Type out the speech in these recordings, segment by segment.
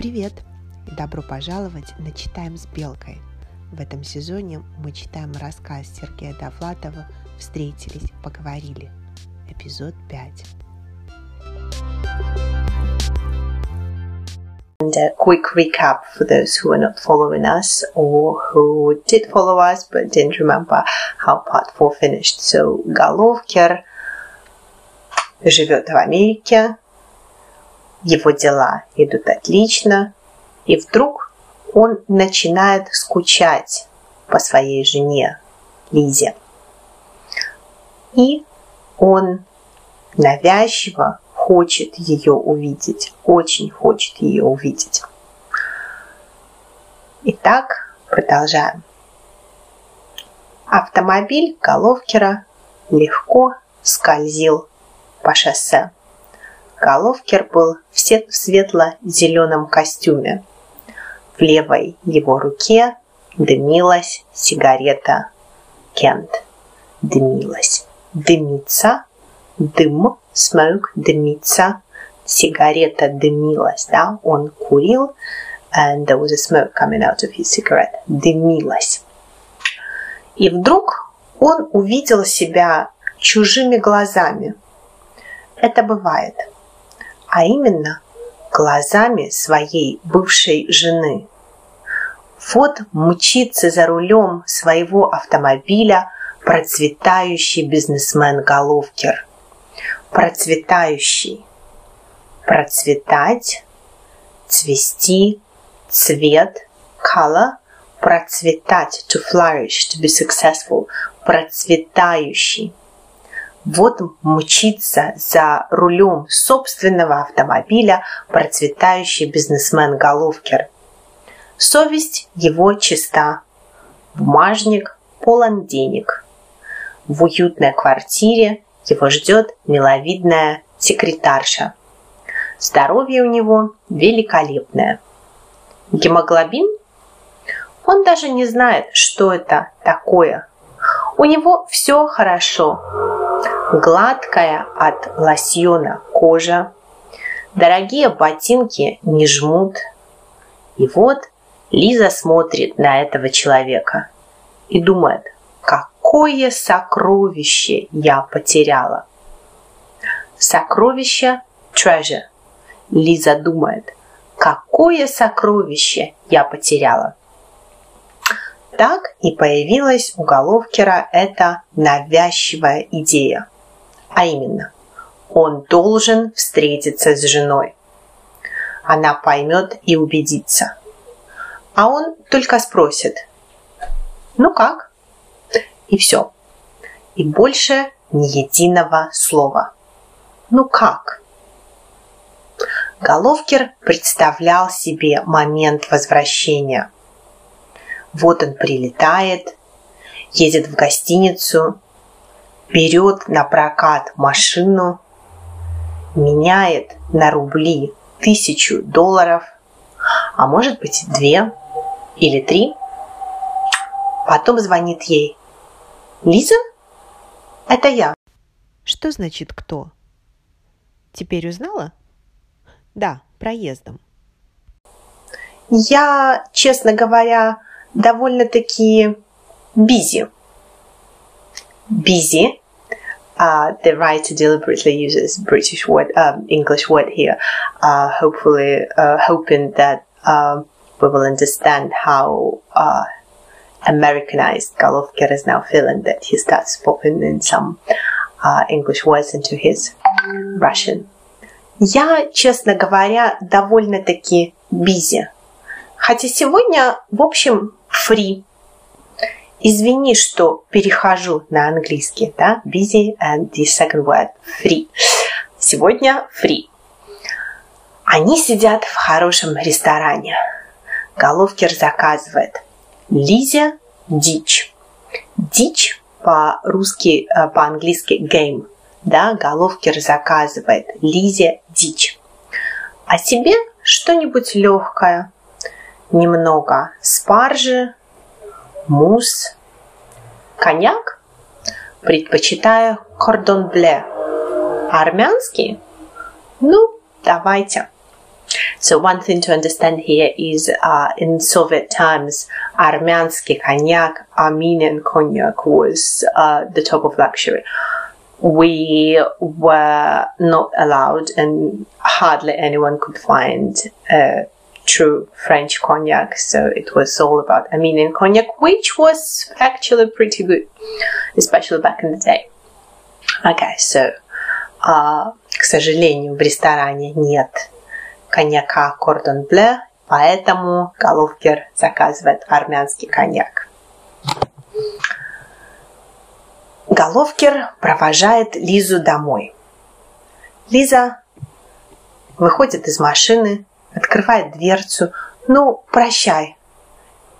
Привет добро пожаловать на «Читаем с Белкой». В этом сезоне мы читаем рассказ Сергея Довлатова «Встретились, поговорили». Эпизод 5. And a quick recap for those who are not following us or who did follow us but didn't remember how part 4 finished. So, Головкер живет в Америке, его дела идут отлично, и вдруг он начинает скучать по своей жене Лизе. И он навязчиво хочет ее увидеть, очень хочет ее увидеть. Итак, продолжаем. Автомобиль Головкера легко скользил по шоссе. Головкер был в светло-зеленом костюме. В левой его руке дымилась сигарета Кент. Дымилась. Дымится. Дым. Smoke. Дымится. Сигарета дымилась. Да? Он курил. And there was a smoke coming out of his cigarette. Дымилась. И вдруг он увидел себя чужими глазами. Это бывает а именно глазами своей бывшей жены. Вот мчится за рулем своего автомобиля процветающий бизнесмен Головкер. Процветающий. Процветать, цвести, цвет, color, процветать, to flourish, to be successful, процветающий. Вот мчится за рулем собственного автомобиля процветающий бизнесмен Головкер. Совесть его чиста. Бумажник полон денег. В уютной квартире его ждет миловидная секретарша. Здоровье у него великолепное. Гемоглобин? Он даже не знает, что это такое. У него все хорошо гладкая от лосьона кожа, дорогие ботинки не жмут. И вот Лиза смотрит на этого человека и думает, какое сокровище я потеряла. Сокровище treasure. Лиза думает, какое сокровище я потеряла. Так и появилась у Головкера эта навязчивая идея – а именно, он должен встретиться с женой. Она поймет и убедится. А он только спросит, ну как? И все. И больше ни единого слова. Ну как? Головкер представлял себе момент возвращения. Вот он прилетает, едет в гостиницу, берет на прокат машину, меняет на рубли тысячу долларов, а может быть две или три. Потом звонит ей. Лиза? Это я. Что значит кто? Теперь узнала? Да, проездом. Я, честно говоря, довольно-таки бизи. Бизи uh, the writer deliberately uses British word, um, English word here, uh, hopefully uh, hoping that um, we will understand how uh, Americanized Golovkin is now feeling that he starts popping in some uh, English words into his Russian. Я, честно говоря, довольно-таки busy. Хотя сегодня, в общем, free. Извини, что перехожу на английский, да? Busy and the second word free. Сегодня free. Они сидят в хорошем ресторане. Головкер заказывает Лизя дичь. Дичь по-русски, э, по-английски game. Да, Головкер заказывает Лизе дичь. А себе что-нибудь легкое. Немного спаржи, мусс, коньяк, предпочитаю кордон бле. Армянский? Ну, давайте. So one thing to understand here is uh, in Soviet times, Armyansky cognac, Armenian cognac was uh, the top of luxury. We were not allowed, and hardly anyone could find a true French cognac. So it was all about Armenian cognac, which was actually pretty good, especially back in the day. Okay, so, uh, к сожалению, в ресторане нет коньяка Кордон Бле, поэтому Головкер заказывает армянский коньяк. Головкер провожает Лизу домой. Лиза выходит из машины, открывает дверцу. Ну, прощай.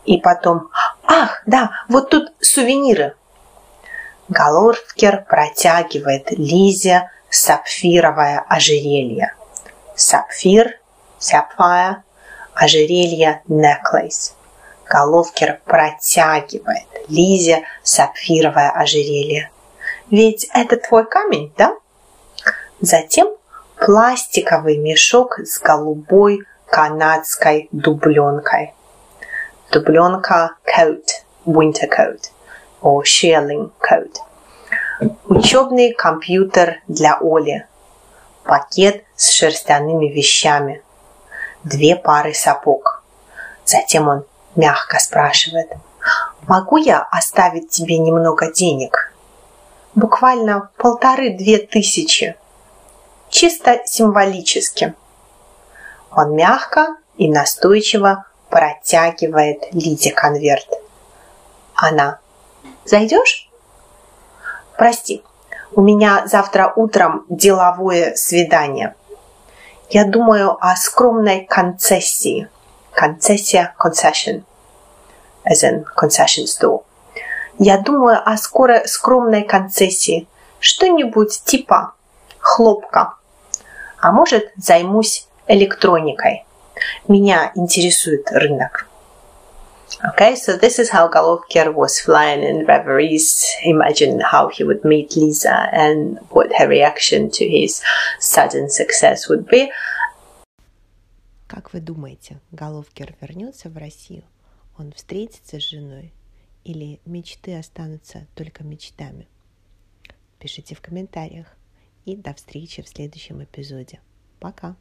И потом, ах, да, вот тут сувениры. Головкер протягивает Лизе сапфировое ожерелье. Сапфир sapphire, ожерелье necklace. Головкер протягивает Лизе сапфировое ожерелье. Ведь это твой камень, да? Затем пластиковый мешок с голубой канадской дубленкой. Дубленка coat, winter coat, or shearling coat. Учебный компьютер для Оли. Пакет с шерстяными вещами – две пары сапог. Затем он мягко спрашивает, «Могу я оставить тебе немного денег?» Буквально полторы-две тысячи. Чисто символически. Он мягко и настойчиво протягивает Лиде конверт. Она «Зайдешь?» «Прости, у меня завтра утром деловое свидание. Я думаю о скромной концессии. Концессия, concession, as in concession store. Я думаю о скоро скромной концессии. Что-нибудь типа хлопка. А может, займусь электроникой. Меня интересует рынок. Okay, so this is how Golovkin was flying in reveries. Imagine how he would meet Lisa and what her reaction to his sudden success would be. Как вы думаете, Головкер вернется в Россию? Он встретится с женой? Или мечты останутся только мечтами? Пишите в комментариях. И до встречи в следующем эпизоде. Пока!